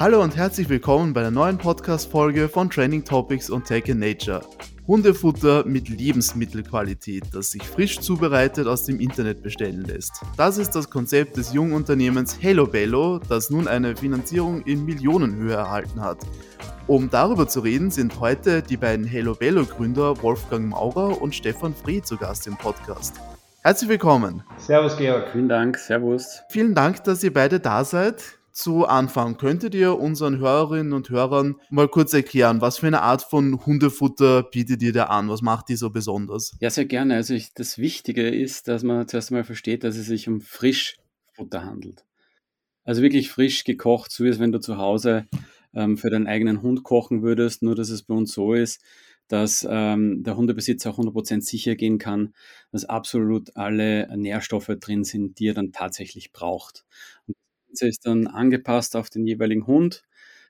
Hallo und herzlich willkommen bei der neuen Podcast-Folge von Trending Topics und Tech in Nature. Hundefutter mit Lebensmittelqualität, das sich frisch zubereitet aus dem Internet bestellen lässt. Das ist das Konzept des jungen Unternehmens Hello Bello, das nun eine Finanzierung in Millionenhöhe erhalten hat. Um darüber zu reden, sind heute die beiden Hello Bello Gründer Wolfgang Maurer und Stefan Fried zu Gast im Podcast. Herzlich willkommen. Servus Georg. Vielen Dank, Servus. Vielen Dank, dass ihr beide da seid zu Anfang, könntet ihr unseren Hörerinnen und Hörern mal kurz erklären, was für eine Art von Hundefutter bietet ihr da an? Was macht die so besonders? Ja, sehr gerne. Also ich, das Wichtige ist, dass man zuerst einmal versteht, dass es sich um Frischfutter handelt. Also wirklich frisch gekocht, so wie es wenn du zu Hause ähm, für deinen eigenen Hund kochen würdest, nur dass es bei uns so ist, dass ähm, der Hundebesitzer auch 100% sicher gehen kann, dass absolut alle Nährstoffe drin sind, die er dann tatsächlich braucht. Und Ganze ist dann angepasst auf den jeweiligen Hund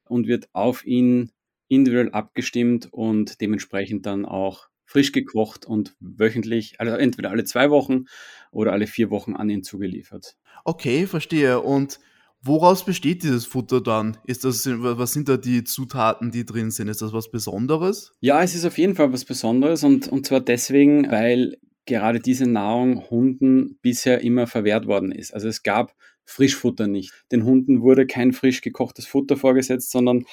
und wird auf ihn individuell abgestimmt und dementsprechend dann auch frisch gekocht und wöchentlich, also entweder alle zwei Wochen oder alle vier Wochen an ihn zugeliefert. Okay, verstehe. Und woraus besteht dieses Futter dann? Ist das, was sind da die Zutaten, die drin sind? Ist das was Besonderes? Ja, es ist auf jeden Fall was Besonderes und, und zwar deswegen, weil gerade diese Nahrung Hunden bisher immer verwehrt worden ist. Also es gab Frischfutter nicht. Den Hunden wurde kein frisch gekochtes Futter vorgesetzt, sondern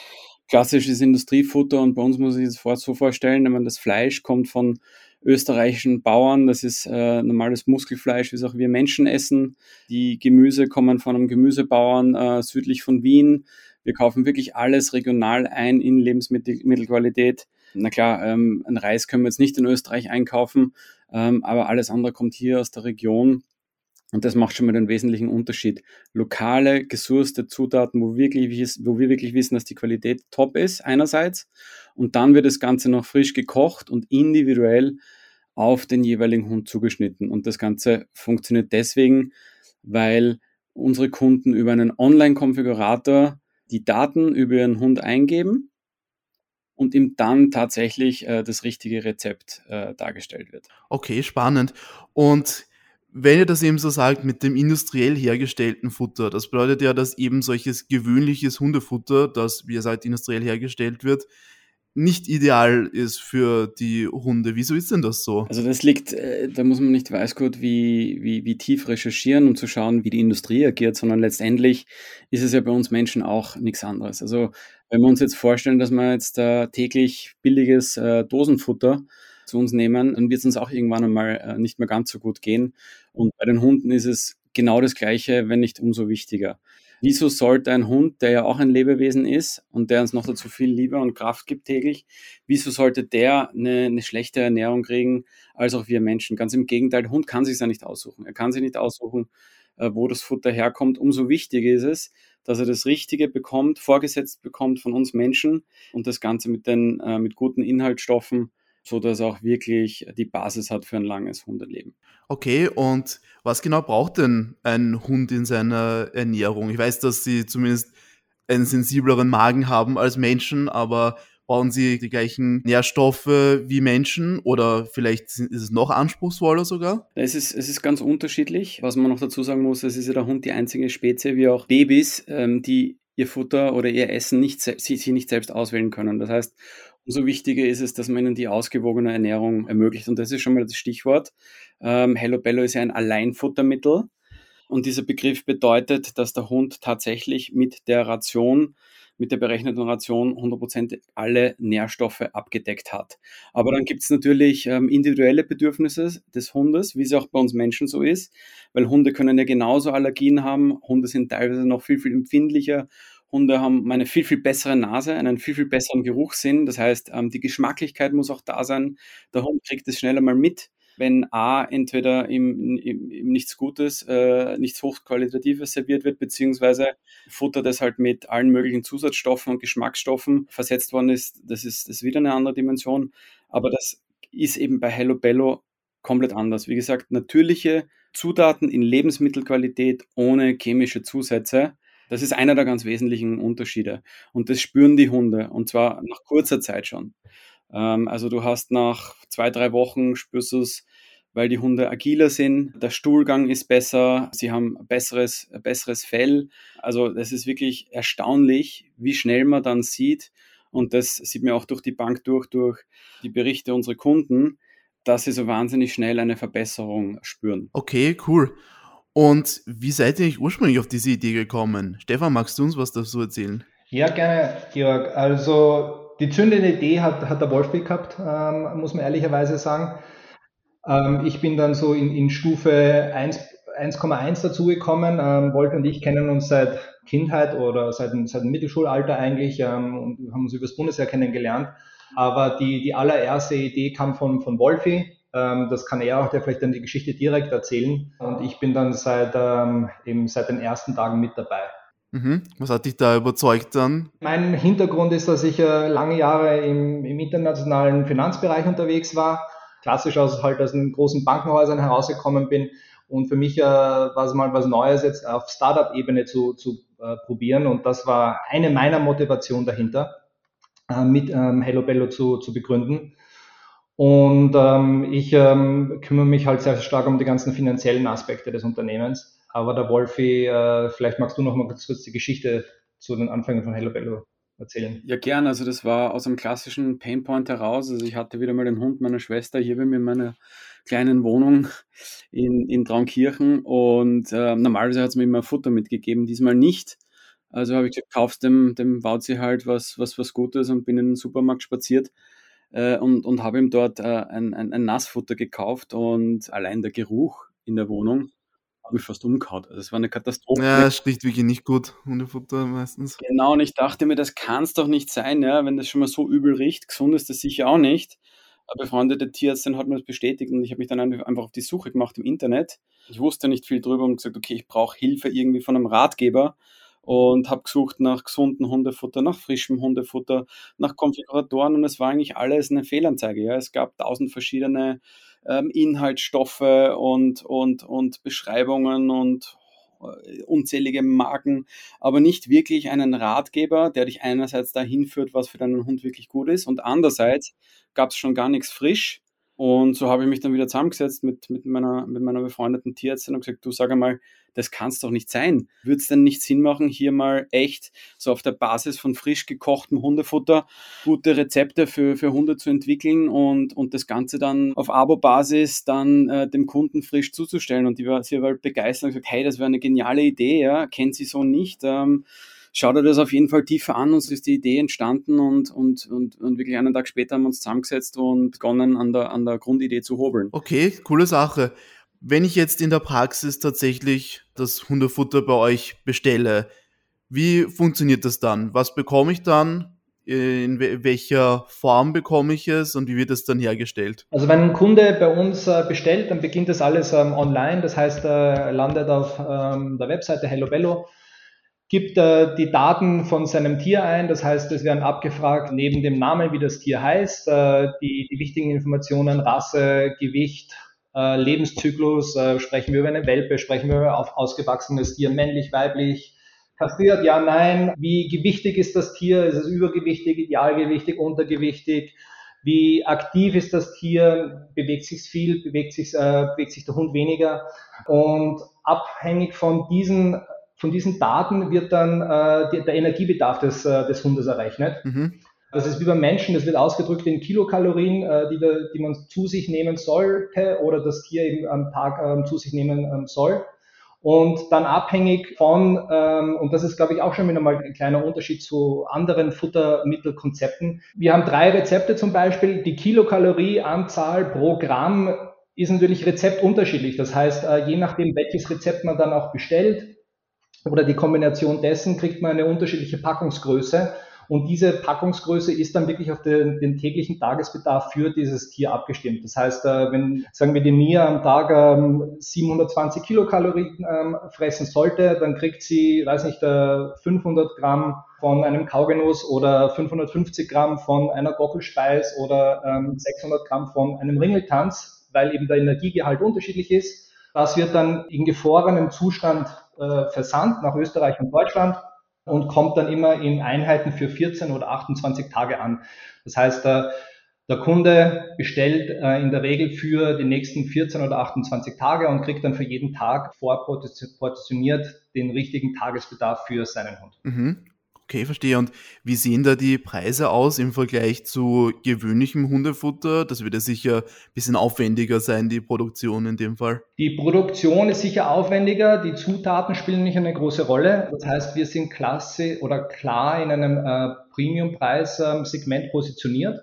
klassisches Industriefutter. Und bei uns muss ich das so vorstellen, wenn man das Fleisch kommt von österreichischen Bauern. Das ist äh, normales Muskelfleisch, wie es auch wir Menschen essen. Die Gemüse kommen von einem Gemüsebauern äh, südlich von Wien. Wir kaufen wirklich alles regional ein in Lebensmittelqualität. Na klar, ähm, ein Reis können wir jetzt nicht in Österreich einkaufen, ähm, aber alles andere kommt hier aus der Region. Und das macht schon mal den wesentlichen Unterschied. Lokale, gesourcete Zutaten, wo, wirklich, wo wir wirklich wissen, dass die Qualität top ist, einerseits. Und dann wird das Ganze noch frisch gekocht und individuell auf den jeweiligen Hund zugeschnitten. Und das Ganze funktioniert deswegen, weil unsere Kunden über einen Online-Konfigurator die Daten über ihren Hund eingeben und ihm dann tatsächlich äh, das richtige Rezept äh, dargestellt wird. Okay, spannend. Und wenn ihr das eben so sagt mit dem industriell hergestellten Futter, das bedeutet ja, dass eben solches gewöhnliches Hundefutter, das, wie ihr sagt, industriell hergestellt wird, nicht ideal ist für die Hunde. Wieso ist denn das so? Also das liegt, äh, da muss man nicht weiß gut wie, wie, wie tief recherchieren, um zu schauen, wie die Industrie agiert, sondern letztendlich ist es ja bei uns Menschen auch nichts anderes. Also wenn wir uns jetzt vorstellen, dass man jetzt äh, täglich billiges äh, Dosenfutter zu uns nehmen, dann wird es uns auch irgendwann einmal äh, nicht mehr ganz so gut gehen. Und bei den Hunden ist es genau das Gleiche, wenn nicht umso wichtiger. Wieso sollte ein Hund, der ja auch ein Lebewesen ist und der uns noch dazu viel Liebe und Kraft gibt täglich, wieso sollte der eine, eine schlechte Ernährung kriegen als auch wir Menschen? Ganz im Gegenteil, der Hund kann sich ja nicht aussuchen. Er kann sich nicht aussuchen, äh, wo das Futter herkommt. Umso wichtiger ist es, dass er das Richtige bekommt, vorgesetzt bekommt von uns Menschen und das Ganze mit den äh, mit guten Inhaltsstoffen so dass auch wirklich die Basis hat für ein langes Hundeleben. Okay, und was genau braucht denn ein Hund in seiner Ernährung? Ich weiß, dass sie zumindest einen sensibleren Magen haben als Menschen, aber brauchen sie die gleichen Nährstoffe wie Menschen oder vielleicht ist es noch anspruchsvoller sogar? Es ist, es ist ganz unterschiedlich. Was man noch dazu sagen muss, es ist ja der Hund die einzige Spezie, wie auch Babys, ähm, die ihr Futter oder ihr Essen nicht, sie, sie nicht selbst auswählen können. Das heißt, Umso wichtiger ist es, dass man ihnen die ausgewogene Ernährung ermöglicht. Und das ist schon mal das Stichwort. Ähm, Hello Bello ist ja ein Alleinfuttermittel. Und dieser Begriff bedeutet, dass der Hund tatsächlich mit der Ration, mit der berechneten Ration 100% alle Nährstoffe abgedeckt hat. Aber dann gibt es natürlich ähm, individuelle Bedürfnisse des Hundes, wie es auch bei uns Menschen so ist, weil Hunde können ja genauso Allergien haben. Hunde sind teilweise noch viel, viel empfindlicher Hunde haben eine viel, viel bessere Nase, einen viel, viel besseren Geruchssinn. Das heißt, ähm, die Geschmacklichkeit muss auch da sein. Der Hund kriegt es schneller mal mit, wenn A, entweder ihm, ihm, ihm nichts Gutes, äh, nichts Hochqualitatives serviert wird, beziehungsweise Futter, das halt mit allen möglichen Zusatzstoffen und Geschmacksstoffen versetzt worden ist. Das ist, das ist wieder eine andere Dimension. Aber das ist eben bei Hello Bello komplett anders. Wie gesagt, natürliche Zutaten in Lebensmittelqualität ohne chemische Zusätze. Das ist einer der ganz wesentlichen Unterschiede. Und das spüren die Hunde. Und zwar nach kurzer Zeit schon. Ähm, also du hast nach zwei, drei Wochen spürst du es, weil die Hunde agiler sind, der Stuhlgang ist besser, sie haben besseres, besseres Fell. Also das ist wirklich erstaunlich, wie schnell man dann sieht, und das sieht man auch durch die Bank durch, durch die Berichte unserer Kunden, dass sie so wahnsinnig schnell eine Verbesserung spüren. Okay, cool. Und wie seid ihr eigentlich ursprünglich auf diese Idee gekommen? Stefan, magst du uns was dazu erzählen? Ja, gerne, Georg. Also die zündende Idee hat, hat der Wolfi gehabt, ähm, muss man ehrlicherweise sagen. Ähm, ich bin dann so in, in Stufe 1,1 dazugekommen. Ähm, Wolfi und ich kennen uns seit Kindheit oder seit, seit dem Mittelschulalter eigentlich ähm, und haben uns übers Bundesheer kennengelernt. Aber die, die allererste Idee kam von, von Wolfi. Ähm, das kann er auch, der vielleicht dann die Geschichte direkt erzählen. Und ich bin dann seit, ähm, eben seit den ersten Tagen mit dabei. Mhm. Was hat dich da überzeugt dann? Mein Hintergrund ist, dass ich äh, lange Jahre im, im internationalen Finanzbereich unterwegs war, klassisch aus halt aus den großen Bankenhäusern herausgekommen bin und für mich äh, war es mal was Neues jetzt auf Startup-Ebene zu, zu äh, probieren und das war eine meiner Motivationen dahinter, äh, mit ähm, Hello Bello zu, zu begründen. Und ähm, ich ähm, kümmere mich halt sehr stark um die ganzen finanziellen Aspekte des Unternehmens aber der Wolfi, äh, vielleicht magst du noch mal kurz die Geschichte zu den Anfängen von Hello Bello erzählen. Ja, gern. Also das war aus einem klassischen Painpoint heraus. Also ich hatte wieder mal den Hund meiner Schwester hier bei mir in meiner kleinen Wohnung in, in Traunkirchen und äh, normalerweise hat es mir immer Futter mitgegeben, diesmal nicht. Also habe ich gesagt, kaufst dem, dem Wauzi halt was, was, was Gutes und bin in den Supermarkt spaziert äh, und, und habe ihm dort äh, ein, ein, ein Nassfutter gekauft und allein der Geruch in der Wohnung habe mich fast umgehauen. Also es war eine Katastrophe. Ja, es riecht wirklich nicht gut, Hundefutter meistens. Genau, und ich dachte mir, das kann es doch nicht sein, ja, wenn das schon mal so übel riecht. Gesund ist das sicher auch nicht. Eine befreundete Tierärztin hat mir das bestätigt und ich habe mich dann einfach auf die Suche gemacht im Internet. Ich wusste nicht viel drüber und gesagt, okay, ich brauche Hilfe irgendwie von einem Ratgeber und habe gesucht nach gesunden Hundefutter, nach frischem Hundefutter, nach Konfiguratoren und es war eigentlich alles eine Fehlanzeige. Ja. Es gab tausend verschiedene ähm, Inhaltsstoffe und, und, und Beschreibungen und äh, unzählige Marken, aber nicht wirklich einen Ratgeber, der dich einerseits dahin führt, was für deinen Hund wirklich gut ist und andererseits gab es schon gar nichts frisch und so habe ich mich dann wieder zusammengesetzt mit, mit, meiner, mit meiner befreundeten Tierärztin und gesagt, du sag einmal, das kann es doch nicht sein. Würde es denn nicht Sinn machen, hier mal echt so auf der Basis von frisch gekochtem Hundefutter gute Rezepte für, für Hunde zu entwickeln und, und das Ganze dann auf Abo-Basis dann äh, dem Kunden frisch zuzustellen? Und die war, sie war halt begeistert und gesagt, hey, das wäre eine geniale Idee, ja, kennt sie so nicht. Ähm, schau dir das auf jeden Fall tiefer an. Uns ist die Idee entstanden und, und, und, und wirklich einen Tag später haben wir uns zusammengesetzt und begonnen, an der, an der Grundidee zu hobeln. Okay, coole Sache. Wenn ich jetzt in der Praxis tatsächlich das Hundefutter bei euch bestelle, wie funktioniert das dann? Was bekomme ich dann? In welcher Form bekomme ich es und wie wird es dann hergestellt? Also wenn ein Kunde bei uns äh, bestellt, dann beginnt das alles ähm, online. Das heißt, er landet auf ähm, der Webseite Hello Bello gibt äh, die Daten von seinem Tier ein. Das heißt, es werden abgefragt neben dem Namen, wie das Tier heißt, äh, die, die wichtigen Informationen, Rasse, Gewicht, äh, Lebenszyklus, äh, sprechen wir über eine Welpe, sprechen wir über auf ausgewachsenes Tier, männlich, weiblich, kastriert, ja, nein, wie gewichtig ist das Tier, ist es übergewichtig, idealgewichtig, untergewichtig, wie aktiv ist das Tier, bewegt sich viel, bewegt sich, äh, bewegt sich der Hund weniger? Und abhängig von diesen von diesen Daten wird dann äh, die, der Energiebedarf des, äh, des Hundes errechnet. Mhm. Das ist wie beim Menschen, das wird ausgedrückt in Kilokalorien, äh, die, die man zu sich nehmen sollte oder das Tier eben am Tag ähm, zu sich nehmen ähm, soll. Und dann abhängig von, ähm, und das ist, glaube ich, auch schon wieder mal ein kleiner Unterschied zu anderen Futtermittelkonzepten. Wir haben drei Rezepte zum Beispiel. Die Kilokalorieanzahl pro Gramm ist natürlich rezeptunterschiedlich. Das heißt, äh, je nachdem, welches Rezept man dann auch bestellt, oder die Kombination dessen kriegt man eine unterschiedliche Packungsgröße. Und diese Packungsgröße ist dann wirklich auf den, den täglichen Tagesbedarf für dieses Tier abgestimmt. Das heißt, äh, wenn, sagen wir, die Mia am Tag ähm, 720 Kilokalorien ähm, fressen sollte, dann kriegt sie, weiß nicht, äh, 500 Gramm von einem Kaugenuss oder 550 Gramm von einer Gockelspeis oder ähm, 600 Gramm von einem Ringeltanz, weil eben der Energiegehalt unterschiedlich ist. Das wird dann in gefrorenem Zustand äh, versandt nach Österreich und Deutschland und kommt dann immer in Einheiten für 14 oder 28 Tage an. Das heißt, äh, Der Kunde bestellt äh, in der Regel für die nächsten 14 oder 28 Tage und kriegt dann für jeden Tag vorportioniert den richtigen Tagesbedarf für seinen Hund. Mhm. Okay, verstehe. Und wie sehen da die Preise aus im Vergleich zu gewöhnlichem Hundefutter? Das wird ja sicher ein bisschen aufwendiger sein, die Produktion in dem Fall. Die Produktion ist sicher aufwendiger, die Zutaten spielen nicht eine große Rolle. Das heißt, wir sind klasse oder klar in einem äh, Premium-Preis-Segment positioniert.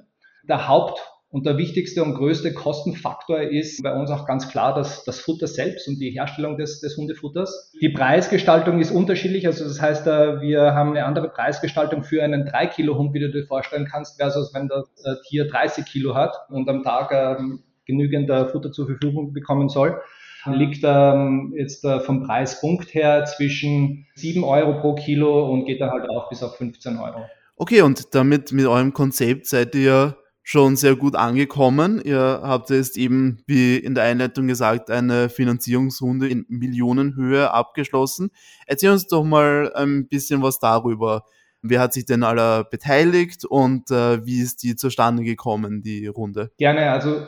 Der Haupt- und der wichtigste und größte Kostenfaktor ist bei uns auch ganz klar das, das Futter selbst und die Herstellung des, des Hundefutters. Die Preisgestaltung ist unterschiedlich. Also das heißt, äh, wir haben eine andere Preisgestaltung für einen 3 Kilo Hund, wie du dir vorstellen kannst, versus wenn das äh, Tier 30 Kilo hat und am Tag ähm, genügend Futter zur Verfügung bekommen soll liegt ähm, jetzt äh, vom Preispunkt her zwischen 7 Euro pro Kilo und geht dann halt auch bis auf 15 Euro. Okay, und damit mit eurem Konzept seid ihr schon sehr gut angekommen. Ihr habt jetzt eben, wie in der Einleitung gesagt, eine Finanzierungsrunde in Millionenhöhe abgeschlossen. Erzähl uns doch mal ein bisschen was darüber. Wer hat sich denn aller beteiligt und äh, wie ist die zustande gekommen, die Runde? Gerne, also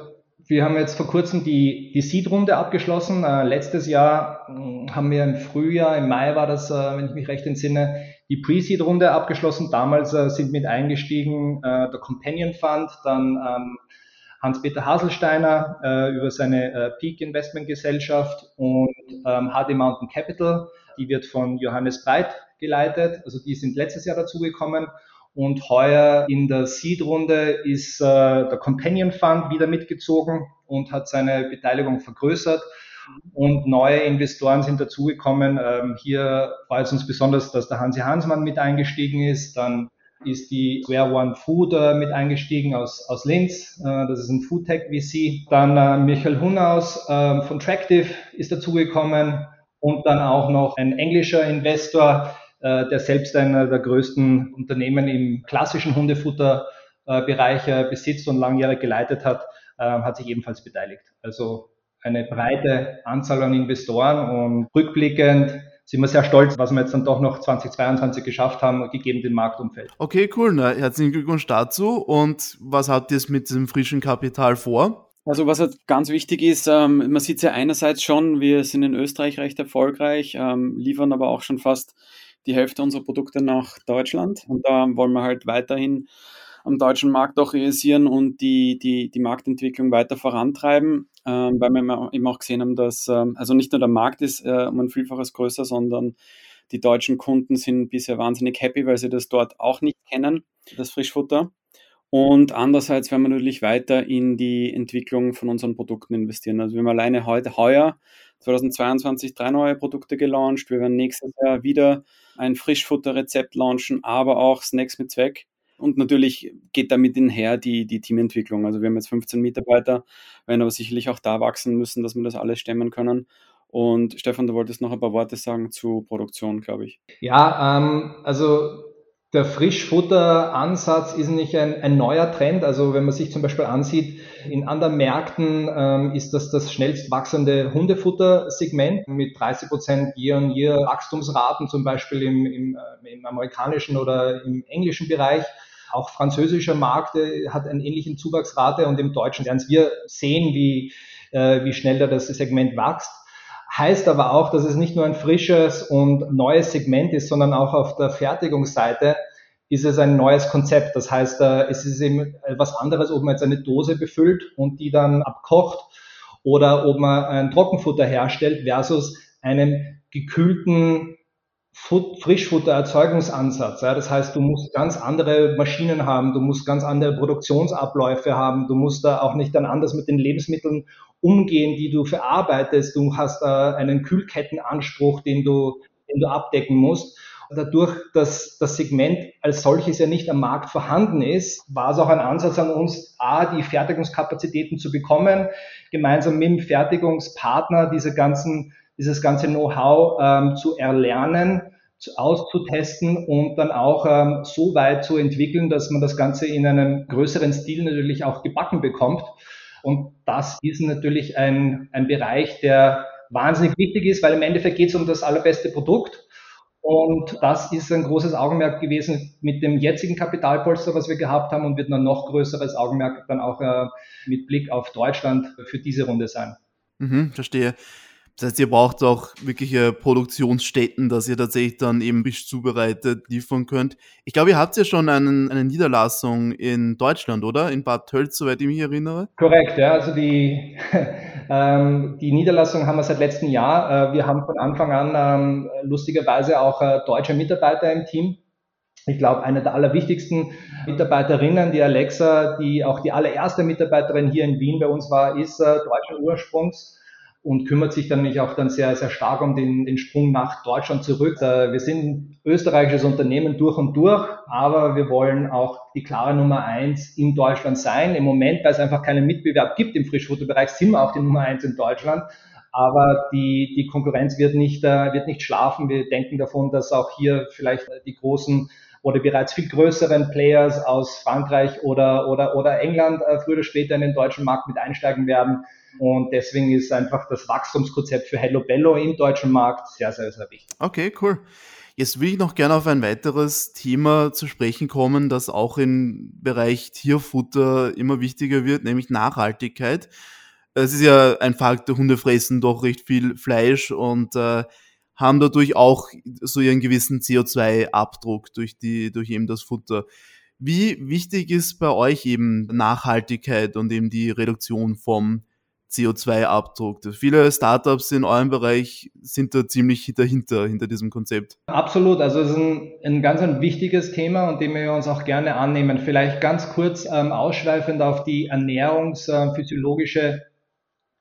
wir haben jetzt vor kurzem die, die Seed-Runde abgeschlossen. Äh, letztes Jahr hm, haben wir im Frühjahr, im Mai war das, äh, wenn ich mich recht entsinne, die Pre-Seed-Runde abgeschlossen. Damals äh, sind mit eingestiegen äh, der Companion Fund, dann ähm, Hans-Peter Haselsteiner äh, über seine äh, Peak Investment Gesellschaft und ähm, HD Mountain Capital. Die wird von Johannes Breit geleitet. Also die sind letztes Jahr dazugekommen. Und heuer in der Seed-Runde ist äh, der Companion Fund wieder mitgezogen und hat seine Beteiligung vergrößert und neue Investoren sind dazugekommen. Ähm, hier freut es uns besonders, dass der Hansi Hansmann mit eingestiegen ist. Dann ist die Square One Food äh, mit eingestiegen aus, aus Linz. Äh, das ist ein Foodtech VC. Dann äh, Michael Hunaus äh, von Tractive ist dazugekommen und dann auch noch ein englischer Investor, äh, der selbst einer der größten Unternehmen im klassischen Hundefutterbereich äh, besitzt und langjährig geleitet hat, hat sich ebenfalls beteiligt. Also eine breite Anzahl an Investoren und rückblickend sind wir sehr stolz, was wir jetzt dann doch noch 2022 geschafft haben, gegeben dem Marktumfeld. Okay, cool. Na, herzlichen Glückwunsch dazu. Und was habt ihr mit diesem frischen Kapital vor? Also was halt ganz wichtig ist, ähm, man sieht es ja einerseits schon, wir sind in Österreich recht erfolgreich, ähm, liefern aber auch schon fast die Hälfte unserer Produkte nach Deutschland. Und da wollen wir halt weiterhin am deutschen Markt auch realisieren und die, die, die Marktentwicklung weiter vorantreiben, ähm, weil wir eben auch gesehen haben, dass ähm, also nicht nur der Markt ist äh, um ein Vielfaches größer, sondern die deutschen Kunden sind bisher wahnsinnig happy, weil sie das dort auch nicht kennen, das Frischfutter. Und andererseits werden wir natürlich weiter in die Entwicklung von unseren Produkten investieren. Also wir haben alleine heute, heuer, 2022, drei neue Produkte gelauncht. Wir werden nächstes Jahr wieder ein Frischfutterrezept launchen, aber auch Snacks mit Zweck. Und natürlich geht damit einher die, die Teamentwicklung. Also wir haben jetzt 15 Mitarbeiter, werden aber sicherlich auch da wachsen müssen, dass wir das alles stemmen können. Und Stefan, du wolltest noch ein paar Worte sagen zu Produktion, glaube ich. Ja, ähm, also der Frischfutteransatz ist nicht ein, ein, neuer Trend. Also wenn man sich zum Beispiel ansieht, in anderen Märkten ähm, ist das das schnellst wachsende Hundefuttersegment mit 30 Prozent Year-on-Year Wachstumsraten, zum Beispiel im, im, äh, im amerikanischen oder im englischen Bereich. Auch französischer Markt äh, hat einen ähnlichen Zuwachsrate und im deutschen werden wir sehen, wie, äh, wie schnell da das Segment wächst. Heißt aber auch, dass es nicht nur ein frisches und neues Segment ist, sondern auch auf der Fertigungsseite ist es ein neues Konzept. Das heißt, äh, es ist eben was anderes, ob man jetzt eine Dose befüllt und die dann abkocht oder ob man ein Trockenfutter herstellt versus einem gekühlten Frischfuttererzeugungsansatz. Das heißt, du musst ganz andere Maschinen haben, du musst ganz andere Produktionsabläufe haben, du musst da auch nicht dann anders mit den Lebensmitteln umgehen, die du verarbeitest. Du hast da einen Kühlkettenanspruch, den du, den du abdecken musst. Dadurch, dass das Segment als solches ja nicht am Markt vorhanden ist, war es auch ein Ansatz an uns, A, die Fertigungskapazitäten zu bekommen, gemeinsam mit dem Fertigungspartner diese ganzen dieses ganze Know-how ähm, zu erlernen, zu, auszutesten und dann auch ähm, so weit zu entwickeln, dass man das Ganze in einem größeren Stil natürlich auch gebacken bekommt. Und das ist natürlich ein, ein Bereich, der wahnsinnig wichtig ist, weil im Endeffekt geht es um das allerbeste Produkt. Und das ist ein großes Augenmerk gewesen mit dem jetzigen Kapitalpolster, was wir gehabt haben und wird ein noch größeres Augenmerk dann auch äh, mit Blick auf Deutschland für diese Runde sein. Mhm, verstehe. Das heißt, ihr braucht auch wirkliche Produktionsstätten, dass ihr tatsächlich dann eben Fisch zubereitet liefern könnt. Ich glaube, ihr habt ja schon einen, eine Niederlassung in Deutschland, oder? In Bad Tölz, soweit ich mich erinnere. Korrekt, ja. Also die, ähm, die Niederlassung haben wir seit letztem Jahr. Äh, wir haben von Anfang an ähm, lustigerweise auch äh, deutsche Mitarbeiter im Team. Ich glaube, eine der allerwichtigsten Mitarbeiterinnen, die Alexa, die auch die allererste Mitarbeiterin hier in Wien bei uns war, ist äh, deutschen Ursprungs und kümmert sich dann nämlich auch dann sehr, sehr stark um den, den Sprung nach Deutschland zurück. Äh, wir sind österreichisches Unternehmen durch und durch, aber wir wollen auch die klare Nummer eins in Deutschland sein. Im Moment, weil es einfach keinen Mitbewerb gibt im Frischfutterbereich, sind wir auch die Nummer eins in Deutschland. Aber die, die Konkurrenz wird nicht, äh, wird nicht schlafen. Wir denken davon, dass auch hier vielleicht die großen oder bereits viel größeren Players aus Frankreich oder, oder, oder England äh, früher oder später in den deutschen Markt mit einsteigen werden. Und deswegen ist einfach das Wachstumskonzept für Hello Bello im deutschen Markt sehr, sehr, sehr wichtig. Okay, cool. Jetzt will ich noch gerne auf ein weiteres Thema zu sprechen kommen, das auch im Bereich Tierfutter immer wichtiger wird, nämlich Nachhaltigkeit. Es ist ja ein Fakt, Hunde fressen doch recht viel Fleisch und äh, haben dadurch auch so ihren gewissen CO2-Abdruck durch die, durch eben das Futter. Wie wichtig ist bei euch eben Nachhaltigkeit und eben die Reduktion vom CO2-Abdruck. Viele Startups in eurem Bereich sind da ziemlich dahinter, hinter diesem Konzept. Absolut, also es ist ein, ein ganz ein wichtiges Thema und dem wir uns auch gerne annehmen. Vielleicht ganz kurz ähm, ausschweifend auf die ernährungsphysiologische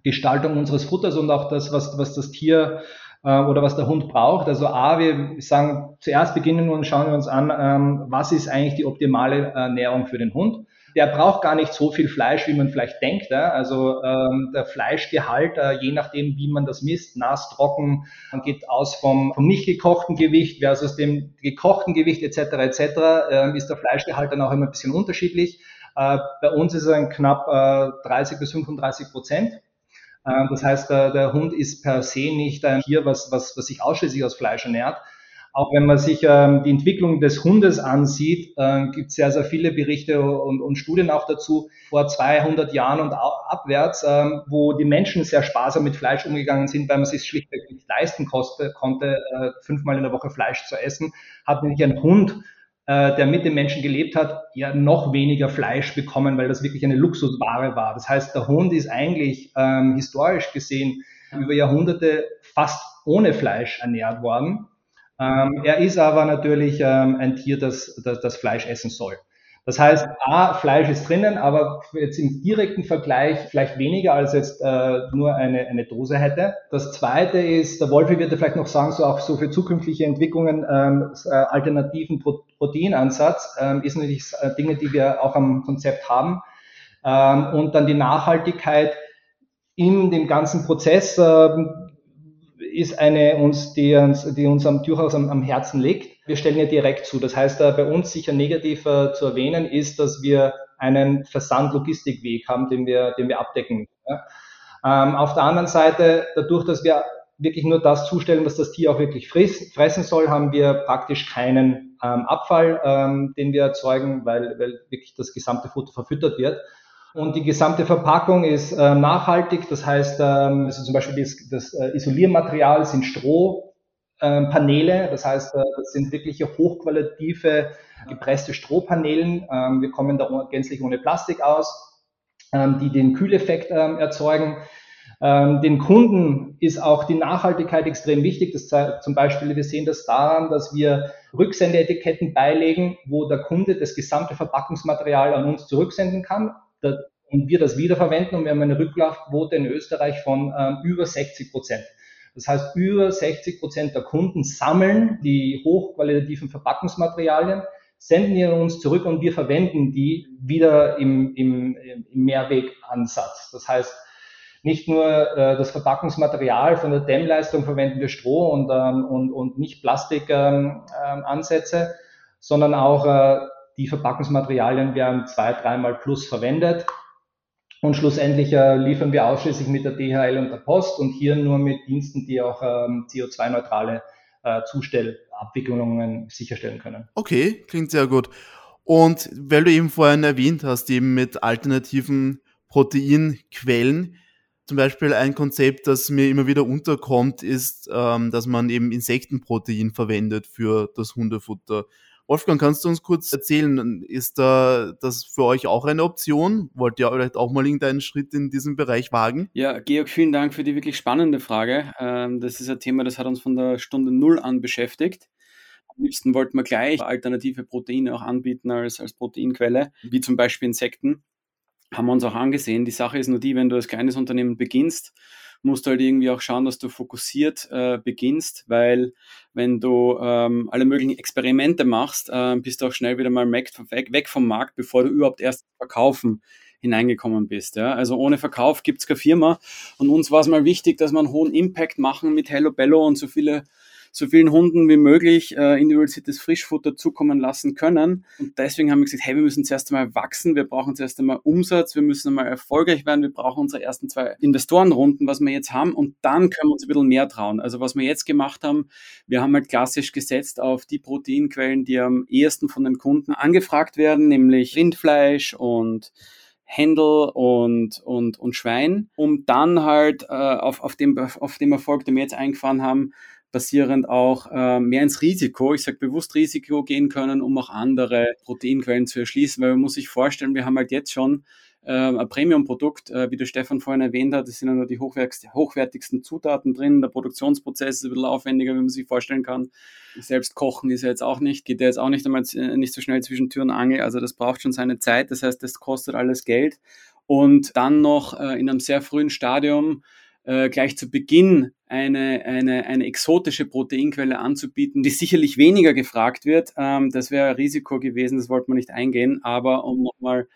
Gestaltung unseres Futters und auch das, was, was das Tier äh, oder was der Hund braucht. Also A, wir sagen, zuerst beginnen und schauen wir uns an, ähm, was ist eigentlich die optimale Ernährung für den Hund der braucht gar nicht so viel Fleisch, wie man vielleicht denkt. Ja? Also ähm, der Fleischgehalt, äh, je nachdem, wie man das misst, nass, trocken, geht aus vom, vom nicht gekochten Gewicht versus dem gekochten Gewicht etc. etc. Äh, ist der Fleischgehalt dann auch immer ein bisschen unterschiedlich. Äh, bei uns ist er knapp äh, 30 bis 35 Prozent. Äh, das heißt, der, der Hund ist per se nicht ein Tier, was, was, was sich ausschließlich aus Fleisch ernährt. Auch wenn man sich ähm, die Entwicklung des Hundes ansieht, äh, gibt es sehr, sehr viele Berichte und, und, Studien auch dazu, vor 200 Jahren und abwärts, ähm, wo die Menschen sehr sparsam mit Fleisch umgegangen sind, weil man sich schlichtweg nicht leisten konnte, konnte äh, fünfmal in der Woche Fleisch zu essen, hat nämlich ein Hund, äh, der mit den Menschen gelebt hat, ja noch weniger Fleisch bekommen, weil das wirklich eine Luxusware war. Das heißt, der Hund ist eigentlich ähm, historisch gesehen über Jahrhunderte fast ohne Fleisch ernährt worden. Ähm, er ist aber natürlich ähm, ein Tier, das, das, das Fleisch essen soll. Das heißt, A, Fleisch ist drinnen, aber jetzt im direkten Vergleich vielleicht weniger als jetzt äh, nur eine, eine Dose hätte. Das zweite ist, der Wolfi wird ja vielleicht noch sagen, so auch so für zukünftige Entwicklungen ähm, äh, alternativen Pro Proteinansatz ähm, ist natürlich äh, Dinge, die wir auch am Konzept haben. Ähm, und dann die Nachhaltigkeit in dem ganzen Prozess. Ähm, ist eine uns, die uns, die uns am, durchaus am, am Herzen liegt. Wir stellen ja direkt zu. Das heißt, bei uns sicher negativ äh, zu erwähnen ist, dass wir einen Versand-Logistikweg haben, den wir, den wir abdecken. Ähm, auf der anderen Seite, dadurch, dass wir wirklich nur das zustellen, was das Tier auch wirklich fressen soll, haben wir praktisch keinen ähm, Abfall, ähm, den wir erzeugen, weil, weil wirklich das gesamte Futter verfüttert wird. Und die gesamte Verpackung ist äh, nachhaltig. Das heißt, ähm, also zum Beispiel das, das äh, Isoliermaterial sind Strohpaneele. Ähm, das heißt, äh, das sind wirklich hochqualitative gepresste Strohpanelen. Ähm, wir kommen da gänzlich ohne Plastik aus, ähm, die den Kühleffekt erzeugen. Den Kunden ist auch die Nachhaltigkeit extrem wichtig. Das zum Beispiel, wir sehen das daran, dass wir Rücksendeetiketten beilegen, wo der Kunde das gesamte Verpackungsmaterial an uns zurücksenden kann und wir das wiederverwenden und wir haben eine Rücklaufquote in Österreich von über 60 Prozent. Das heißt, über 60 Prozent der Kunden sammeln die hochqualitativen Verpackungsmaterialien, senden die uns zurück und wir verwenden die wieder im, im, im Mehrwegansatz. Das heißt, nicht nur äh, das Verpackungsmaterial von der Dämmleistung verwenden wir Stroh und, ähm, und, und nicht Plastikansätze, ähm, ähm, sondern auch äh, die Verpackungsmaterialien werden zwei, dreimal plus verwendet. Und schlussendlich äh, liefern wir ausschließlich mit der DHL und der Post und hier nur mit Diensten, die auch ähm, CO2-neutrale äh, Zustellarten Abwicklungen sicherstellen können. Okay, klingt sehr gut. Und weil du eben vorhin erwähnt hast, eben mit alternativen Proteinquellen, zum Beispiel ein Konzept, das mir immer wieder unterkommt, ist, ähm, dass man eben Insektenprotein verwendet für das Hundefutter. Wolfgang, kannst du uns kurz erzählen, ist da das für euch auch eine Option? Wollt ihr vielleicht auch mal irgendeinen Schritt in diesem Bereich wagen? Ja, Georg, vielen Dank für die wirklich spannende Frage. Ähm, das ist ein Thema, das hat uns von der Stunde Null an beschäftigt. Am liebsten wollten wir gleich alternative Proteine auch anbieten als, als Proteinquelle, wie zum Beispiel Insekten. Haben wir uns auch angesehen. Die Sache ist nur die, wenn du als kleines Unternehmen beginnst, musst du halt irgendwie auch schauen, dass du fokussiert äh, beginnst, weil wenn du ähm, alle möglichen Experimente machst, äh, bist du auch schnell wieder mal weg, weg vom Markt, bevor du überhaupt erst verkaufen hineingekommen bist. Ja? Also ohne Verkauf gibt es keine Firma. Und uns war es mal wichtig, dass wir einen hohen Impact machen mit Hello Bello und so viele so vielen Hunden wie möglich äh, individualisiertes Frischfutter zukommen lassen können. Und deswegen haben wir gesagt, hey, wir müssen zuerst einmal wachsen, wir brauchen zuerst einmal Umsatz, wir müssen einmal erfolgreich werden, wir brauchen unsere ersten zwei Investorenrunden, was wir jetzt haben, und dann können wir uns ein bisschen mehr trauen. Also was wir jetzt gemacht haben, wir haben halt klassisch gesetzt auf die Proteinquellen, die am ehesten von den Kunden angefragt werden, nämlich Rindfleisch und Händel und, und, und Schwein, um dann halt äh, auf, auf, dem, auf dem Erfolg, den wir jetzt eingefahren haben, basierend auch äh, mehr ins Risiko, ich sage bewusst Risiko gehen können, um auch andere Proteinquellen zu erschließen, weil man muss sich vorstellen, wir haben halt jetzt schon äh, ein Premium-Produkt, äh, wie der Stefan vorhin erwähnt hat, es sind ja nur die hochwertigsten Zutaten drin, der Produktionsprozess ist ein bisschen aufwendiger, wie man sich vorstellen kann. Selbst kochen ist ja jetzt auch nicht, geht ja jetzt auch nicht einmal äh, nicht so schnell zwischen Tür und Angel, also das braucht schon seine Zeit, das heißt, das kostet alles Geld und dann noch äh, in einem sehr frühen Stadium äh, gleich zu Beginn eine, eine, eine exotische Proteinquelle anzubieten, die sicherlich weniger gefragt wird. Ähm, das wäre ein Risiko gewesen, das wollte man nicht eingehen. Aber um nochmal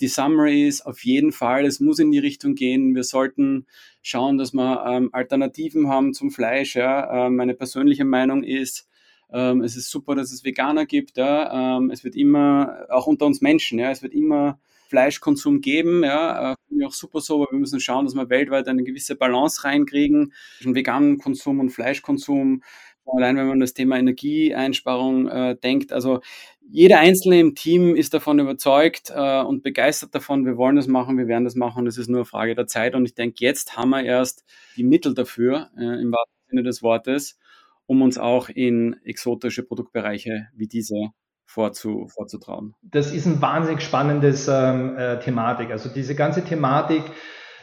die Summary ist auf jeden Fall, es muss in die Richtung gehen. Wir sollten schauen, dass wir ähm, Alternativen haben zum Fleisch. Ja. Ähm, meine persönliche Meinung ist, ähm, es ist super, dass es Veganer gibt. Ja. Ähm, es wird immer, auch unter uns Menschen, ja, es wird immer Fleischkonsum geben. Ja, äh, finde ich auch super so, aber wir müssen schauen, dass wir weltweit eine gewisse Balance reinkriegen zwischen veganen Konsum und Fleischkonsum. Allein wenn man das Thema Energieeinsparung äh, denkt, also jeder Einzelne im Team ist davon überzeugt äh, und begeistert davon, wir wollen das machen, wir werden das machen, das ist nur eine Frage der Zeit und ich denke, jetzt haben wir erst die Mittel dafür, äh, im wahrsten Sinne des Wortes, um uns auch in exotische Produktbereiche wie diese vorzu, vorzutrauen. Das ist ein wahnsinnig spannendes ähm, äh, Thematik. Also diese ganze Thematik,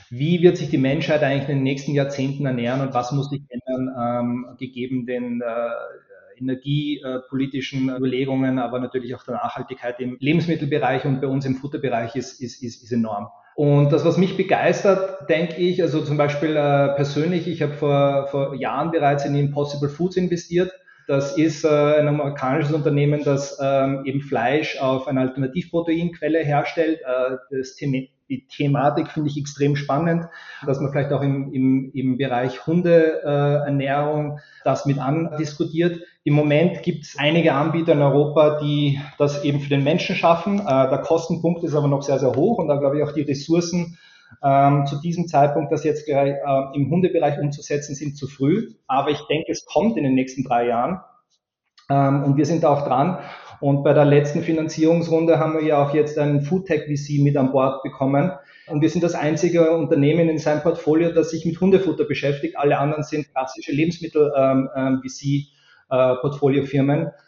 wie wird sich die Menschheit eigentlich in den nächsten Jahrzehnten ernähren und was muss sich ändern, ähm, gegeben den äh, energiepolitischen Überlegungen, aber natürlich auch der Nachhaltigkeit im Lebensmittelbereich und bei uns im Futterbereich ist, ist, ist, ist enorm. Und das, was mich begeistert, denke ich, also zum Beispiel äh, persönlich, ich habe vor, vor Jahren bereits in Impossible Foods investiert das ist äh, ein amerikanisches Unternehmen, das ähm, eben Fleisch auf eine Alternativproteinquelle herstellt. Äh, das Thema, die Thematik finde ich extrem spannend, dass man vielleicht auch im, im, im Bereich Hundeernährung äh, das mit andiskutiert. Im Moment gibt es einige Anbieter in Europa, die das eben für den Menschen schaffen. Äh, der Kostenpunkt ist aber noch sehr, sehr hoch und da glaube ich auch die Ressourcen ähm, zu diesem Zeitpunkt das jetzt gleich, äh, im Hundebereich umzusetzen, sind zu früh. Aber ich denke, es kommt in den nächsten drei Jahren. Ähm, und wir sind auch dran. Und bei der letzten Finanzierungsrunde haben wir ja auch jetzt einen Foodtech VC mit an Bord bekommen. Und wir sind das einzige Unternehmen in seinem Portfolio, das sich mit Hundefutter beschäftigt. Alle anderen sind klassische Lebensmittel ähm, ähm. Äh.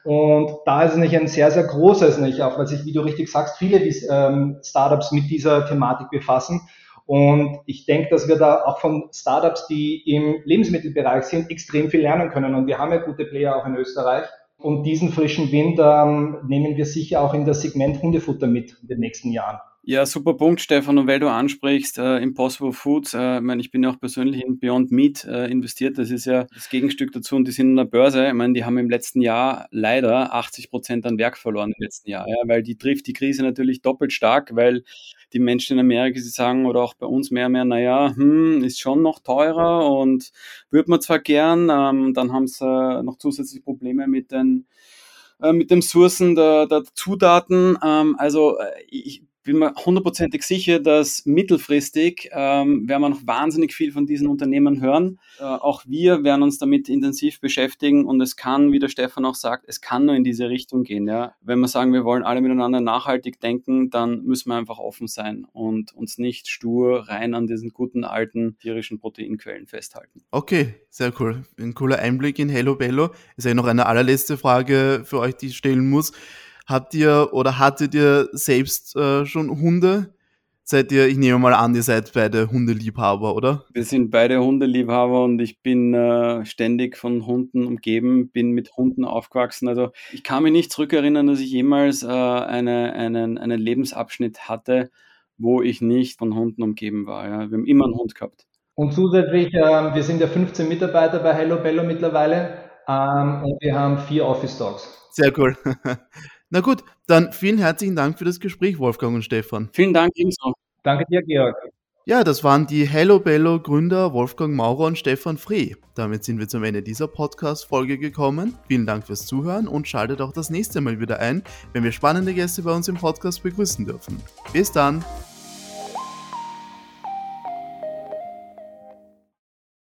Und da ist es nicht ein sehr, sehr großes, nicht auch, weil sich, wie du richtig sagst, viele ähm, Startups mit dieser Thematik befassen. Und ich denke, dass wir da auch von Startups, die im Lebensmittelbereich sind, extrem viel lernen können. Und wir haben ja gute Player auch in Österreich. Und diesen frischen Wind ähm, nehmen wir sicher auch in das Segment Hundefutter mit in den nächsten Jahren. Ja, super Punkt, Stefan. Und weil du ansprichst, äh, Impossible Foods, äh, ich, meine, ich bin ja auch persönlich in Beyond Meat äh, investiert. Das ist ja das Gegenstück dazu und die sind in der Börse. Ich meine, die haben im letzten Jahr leider 80 Prozent an Werk verloren im letzten Jahr, ja, weil die trifft die Krise natürlich doppelt stark, weil die Menschen in Amerika, sie sagen, oder auch bei uns mehr und mehr, naja, hm, ist schon noch teurer und würde man zwar gern, ähm, dann haben sie äh, noch zusätzliche Probleme mit den äh, mit dem Sourcen der, der Zutaten. Ähm, also äh, ich bin mir hundertprozentig sicher, dass mittelfristig ähm, werden wir noch wahnsinnig viel von diesen Unternehmen hören. Äh, auch wir werden uns damit intensiv beschäftigen und es kann, wie der Stefan auch sagt, es kann nur in diese Richtung gehen. Ja? Wenn wir sagen, wir wollen alle miteinander nachhaltig denken, dann müssen wir einfach offen sein und uns nicht stur rein an diesen guten alten tierischen Proteinquellen festhalten. Okay, sehr cool. Ein cooler Einblick in Hello Bello. Ist ja noch eine allerletzte Frage für euch, die ich stellen muss. Habt ihr oder hattet ihr selbst äh, schon Hunde? Seid ihr, ich nehme mal an, ihr seid beide Hundeliebhaber, oder? Wir sind beide Hundeliebhaber und ich bin äh, ständig von Hunden umgeben, bin mit Hunden aufgewachsen. Also ich kann mich nicht zurückerinnern, dass ich jemals äh, eine, einen, einen Lebensabschnitt hatte, wo ich nicht von Hunden umgeben war. Ja. Wir haben immer einen Hund gehabt. Und zusätzlich, äh, wir sind ja 15 Mitarbeiter bei Hello Bello mittlerweile ähm, und wir haben vier Office Dogs. Sehr cool. Na gut, dann vielen herzlichen Dank für das Gespräch, Wolfgang und Stefan. Vielen Dank ebenso. Danke dir, Georg. Ja, das waren die Hello Bello Gründer Wolfgang Maurer und Stefan Free. Damit sind wir zum Ende dieser Podcast-Folge gekommen. Vielen Dank fürs Zuhören und schaltet auch das nächste Mal wieder ein, wenn wir spannende Gäste bei uns im Podcast begrüßen dürfen. Bis dann!